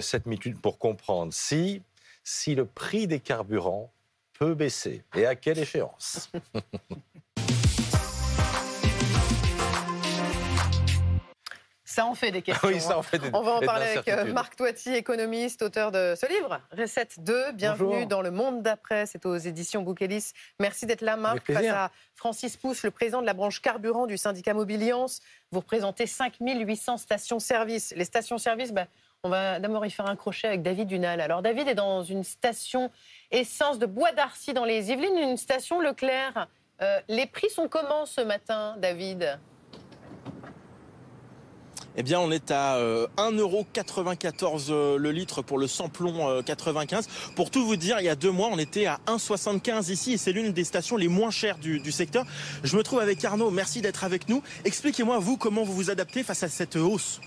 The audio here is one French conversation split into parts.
7 minutes pour comprendre si, si le prix des carburants peut baisser et à quelle échéance. Ça en fait des questions. Oui, ça hein. en fait des- On va en parler avec euh. Marc Toiti, économiste, auteur de ce livre, Recette 2. Bienvenue Bonjour. dans le monde d'après. C'est aux éditions Bouquelis. Merci d'être là, Marc. Avec. Face à Francis Pousse, le président de la branche carburant du syndicat Mobiliance. Vous représentez 5800 stations-service. Les stations-service, ben, on va d'abord y faire un crochet avec David Dunal. Alors, David est dans une station essence de Bois d'Arcy dans les Yvelines, une station Leclerc. Euh, les prix sont comment ce matin, David? Eh bien, on est à euh, 1,94€ euh, le litre pour le samplon euh, 95. Pour tout vous dire, il y a deux mois, on était à 1,75 ici et c'est l'une des stations les moins chères du, secteur. Je me trouve avec Arnaud. Merci d'être avec nous. Expliquez-moi, vous, comment vous vous adaptez face à cette hausse?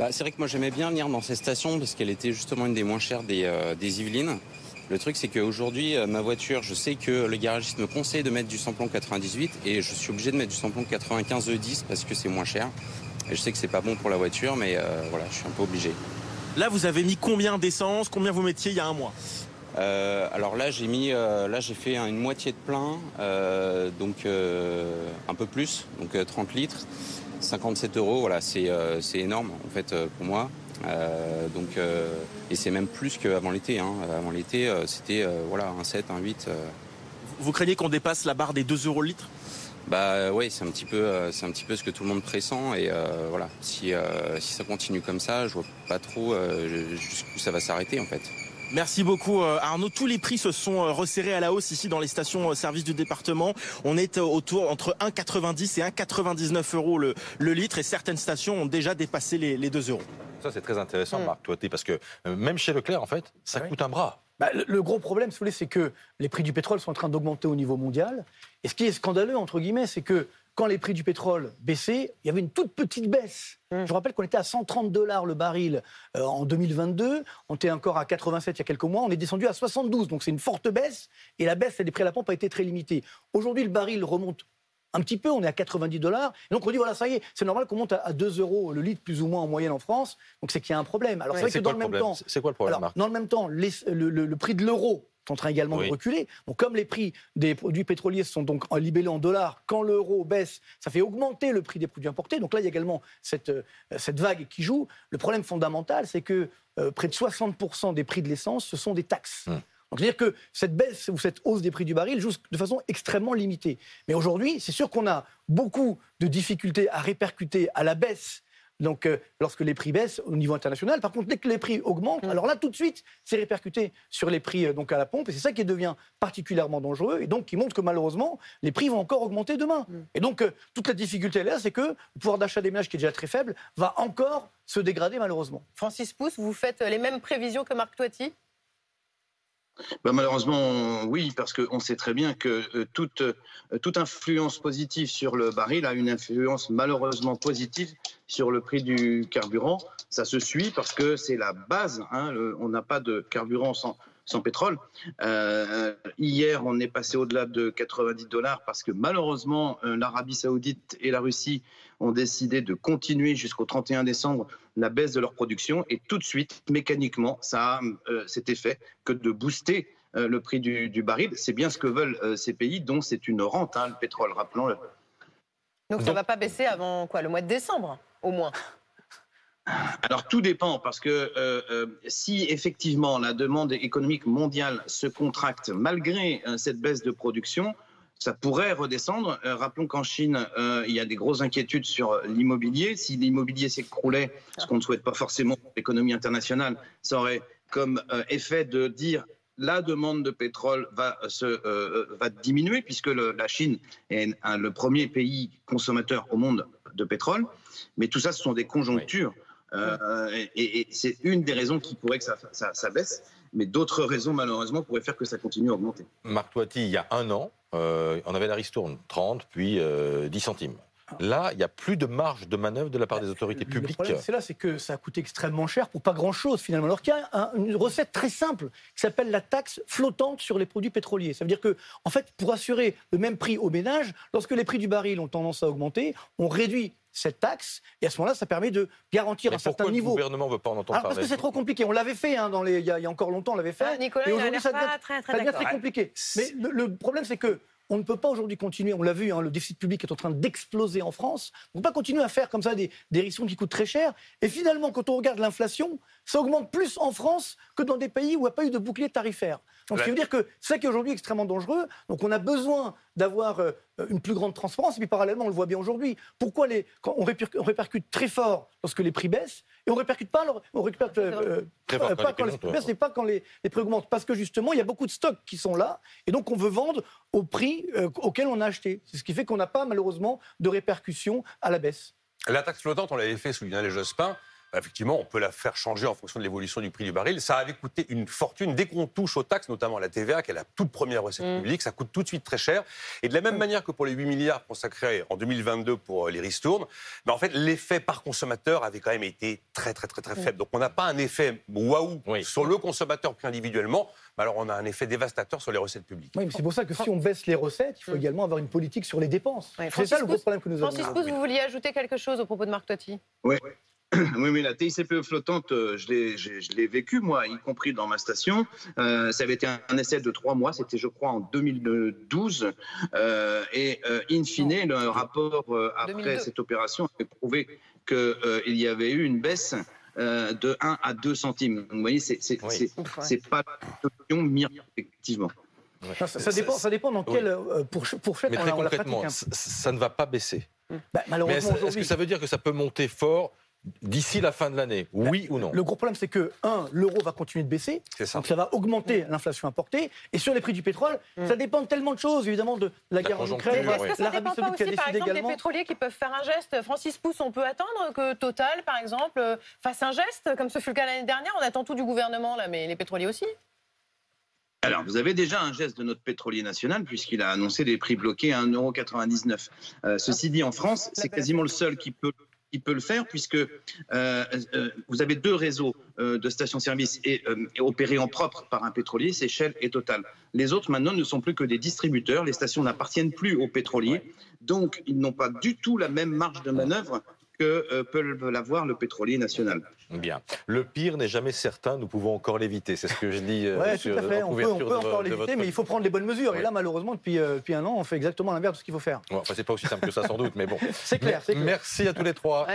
Bah, c'est vrai que moi j'aimais bien venir dans ces stations parce qu'elle était justement une des moins chères des, euh, Yvelines. Le truc c'est qu'aujourd'hui euh, ma voiture, je sais que le garagiste me conseille de mettre du samplon 98 et je suis obligé de mettre du samplon 95 E10 parce que c'est moins cher. Et je sais que c'est pas bon pour la voiture mais euh, voilà, je suis un peu obligé. Là, vous avez mis combien d'essence? Combien vous mettiez il y a un mois? Euh, alors là j'ai mis, euh, là j'ai fait une moitié de plein, euh, donc un peu plus, donc euh, 30 litres, 57 euros. Voilà, c'est c'est énorme en fait pour moi. Donc et c'est même plus qu'avant l'été. Hein. Avant l'été c'était voilà un 7, un 8. euh. Vous craignez qu'on dépasse la barre des 2 euros le litre? Bah oui, c'est un petit peu, euh, c'est un petit peu ce que tout le monde pressent et euh, voilà. Si euh, si ça continue comme ça, je vois pas trop euh, jusqu'où ça va s'arrêter en fait. Merci beaucoup euh, Arnaud. Tous les prix se sont euh, resserrés à la hausse ici dans les stations euh, services du département. On est euh, autour entre 1,90 et 1,99 euros le, le litre et certaines stations ont déjà dépassé les, les 2 euros. Ça, c'est très intéressant, Mm. Marc Toiti, parce que euh, même chez Leclerc, en fait, ça Ah oui. coûte un bras. Bah, le, gros problème, si vous voulez, c'est que les prix du pétrole sont en train d'augmenter au niveau mondial. Et ce qui est scandaleux, entre guillemets, c'est que quand les prix du pétrole baissaient, il y avait une toute petite baisse. Mm. Je vous rappelle qu'on était à 130 dollars le baril euh, en 2022. On était encore à 87 il y a quelques mois. On est descendu à 72. Donc c'est une forte baisse. Et la baisse des prix à la pompe a été très limitée. Aujourd'hui, le baril remonte un petit peu, on est à 90 dollars. Et donc on dit, voilà, ça y est, c'est normal qu'on monte à, à 2 euros le litre, plus ou moins en moyenne en France. Donc c'est qu'il y a un problème. Alors c'est vrai que dans le même temps, C'est quoi le problème, alors, Marc dans le même temps, les- le, le- le prix de l'euro est en train également Oui. de reculer. Donc, comme les prix des produits pétroliers sont donc libellés en dollars, quand l'euro baisse, ça fait augmenter le prix des produits importés. Donc là, il y a également cette, euh, cette vague qui joue. Le problème fondamental, c'est que euh, près de 60% des prix de l'essence, ce sont des taxes. Hum. Donc, c'est-à-dire que cette baisse ou cette hausse des prix du baril joue de façon extrêmement limitée. Mais aujourd'hui, c'est sûr qu'on a beaucoup de difficultés à répercuter à la baisse donc, euh, lorsque les prix baissent au niveau international, par contre, dès que les prix augmentent, Mm. alors là, tout de suite, c'est répercuté sur les prix euh, donc à la pompe, et c'est ça qui devient particulièrement dangereux, et donc qui montre que malheureusement, les prix vont encore augmenter demain. Mm. Et donc, euh, toute la difficulté là, c'est que le pouvoir d'achat des ménages, qui est déjà très faible, va encore se dégrader malheureusement. Francis Pousse, vous faites les mêmes prévisions que Marc Toiti? Ben, malheureusement, oui, parce qu'on sait très bien que euh, toute, euh, toute influence positive sur le baril a une influence malheureusement positive sur le prix du carburant. Ça se suit parce que c'est la base. hein, on n'a pas de carburant sans, sans pétrole. Euh, hier, on est passé au-delà de 90 dollars parce que malheureusement, euh, l'Arabie saoudite et la Russie ont décidé de continuer jusqu'au 31 décembre la baisse de leur production et tout de suite, mécaniquement, ça a euh, cet effet que de booster euh, le prix du, du baril. C'est bien ce que veulent euh, ces pays dont c'est une rente, hein, le pétrole, rappelons-le. Donc ça Donc- va pas baisser avant quoi Le mois de décembre, au moins. Alors tout dépend parce que euh, euh, si effectivement la demande économique mondiale se contracte malgré euh, cette baisse de production, ça pourrait redescendre. Rappelons qu'en Chine, il y a des grosses inquiétudes sur l'immobilier. Si l'immobilier s'écroulait, ce qu'on ne souhaite pas forcément pour l'économie internationale, ça aurait comme effet de dire la demande de pétrole va, diminuer puisque la Chine est le premier pays consommateur au monde de pétrole. Mais tout ça, ce sont des conjonctures. Euh, et, et c'est une des raisons qui pourrait que ça, ça- ça baisse, mais d'autres raisons malheureusement pourraient faire que ça continue à augmenter. Marc Toiti, il y a un an, euh, on avait la ristourne, 30 puis euh, 10 centimes. Là, il n'y a plus de marge de manœuvre de la part des autorités Le publiques. problème, c'est là, c'est que ça a coûté extrêmement cher pour pas grand-chose finalement. Alors qu'il y a un- une recette très simple qui s'appelle la taxe flottante sur les produits pétroliers. Ça veut dire que, en fait, pour assurer le même prix aux ménages, lorsque les prix du baril ont tendance à augmenter, on réduit cette taxe, et à ce moment-là, ça permet de garantir Mais un certain pourquoi niveau. le gouvernement ne veut pas en entendre Alors, parce parler que c'est trop compliqué. On l'avait fait hein, dans les, il, y a, il y a encore longtemps, on l'avait fait. Ah, Nicolas, et aujourd'hui, ça devient, très, très ça devient d'accord. très compliqué. Mais le, le problème, c'est que on ne peut pas aujourd'hui continuer, on l'a vu, hein, le déficit public est en train d'exploser en France. On ne peut pas continuer à faire comme ça des, des qui coûtent très cher. Et finalement, quand on regarde l'inflation, ça augmente plus en France que dans des pays où il n'y a pas eu de bouclier tarifaire. Donc, ce qui veut dire que c'est ça qui est aujourd'hui extrêmement dangereux. Donc, on a besoin d'avoir euh, une plus grande transparence. Et puis, parallèlement, on le voit bien aujourd'hui. Pourquoi les, quand on, répercute, on répercute très fort lorsque les prix baissent et on répercute pas, alors- on répercute euh, Très euh, pas les quand prix les prix baissent, ouais. et pas quand les, les prix augmentent. Parce que justement, il y a beaucoup de stocks qui sont là. Et donc, on veut vendre au prix euh, auquel on a acheté. C'est ce qui fait qu'on n'a pas, malheureusement, de répercussions à la baisse. La taxe flottante, on l'avait fait sous Lionel Jospin. Effectivement, on peut la faire changer en fonction de l'évolution du prix du baril. Ça avait coûté une fortune. Dès qu'on touche aux taxes, notamment à la TVA, qui est la toute première recette Mm. publique, ça coûte tout de suite très cher. Et de la même manière que pour les 8 milliards consacrés en 2022 pour euh, les ristournes, mais en fait, l'effet par consommateur avait quand même été très, très, très, très faible. Donc, on n'a pas un effet waouh Oui. sur le consommateur pris individuellement, mais alors on a un effet dévastateur sur les recettes publiques. Oui, mais c'est pour ça que si on baisse les recettes, il faut également avoir une politique sur les dépenses. Oui, C'est ça le gros problème que nous avons. Francis Pousse, vous vouliez ajouter quelque chose au propos de Marc Totti? Oui, oui, la TICPE flottante, euh, je l'ai- j'ai- je l'ai vécu, moi, y compris dans ma station. Euh, ça avait été un, un essai de trois mois, c'était, je crois, en 2012. Euh, et, euh, in fine, le rapport euh, après 2002. cette opération avait prouvé qu'il y avait eu une baisse euh, de 1 à 2 centimes. Vous voyez, c'est c'est- Oui. ouais. c'est pas une solution miracle, effectivement. Ouais. Ça, ça dépend, ça dépend dans Oui. quelle euh, pour, fourchette Mais très on la concrètement, pratique. hein. ça, ça ne va pas baisser. Bah, Mais malheureusement, est-ce est-ce aujourd'hui, que ça veut dire que ça peut monter fort d'ici la fin de l'année Oui ou non le gros problème, c'est que, un, l'euro va continuer de baisser, C'est ça. donc ça va augmenter l'inflation importée. Et sur les prix du pétrole, Mm. ça dépend de tellement de choses, évidemment, de la La guerre en Ukraine, ouais. Est-ce que ça l'Arabie dépend pas Saoudite qui a aussi, par décidé exemple, également. des pétroliers qui peuvent faire un geste? Francis Pousse, on peut attendre que Total, par exemple, fasse un geste, comme ce fut le cas l'année dernière? On attend tout du gouvernement, là, mais les pétroliers aussi Alors, vous avez déjà un geste de notre pétrolier national, puisqu'il a annoncé des prix bloqués à 1,99€. Euh, ceci dit, en France, c'est quasiment le seul qui peut, qui peut le faire, puisque euh, euh, vous avez deux réseaux euh, de stations-service et, et opérés en propre par un pétrolier, c'est Shell et Total. Les autres, maintenant, ne sont plus que des distributeurs. Les stations n'appartiennent plus aux pétroliers. Donc, ils n'ont pas du tout la même marge de manœuvre que euh, peut l'avoir le pétrolier national. Bien. Le pire n'est jamais certain, nous pouvons encore l'éviter. C'est ce que je dis euh, sur- tout à fait. en On peut, on couverture peut de, encore l'éviter, votre- mais il faut prendre les bonnes mesures. Oui. Et là, malheureusement, depuis, euh, depuis un an, on fait exactement l'inverse de ce qu'il faut faire. Bon, enfin, c'est pas aussi simple que ça sans doute, mais bon. C'est clair, c'est clair. Merci à tous les trois.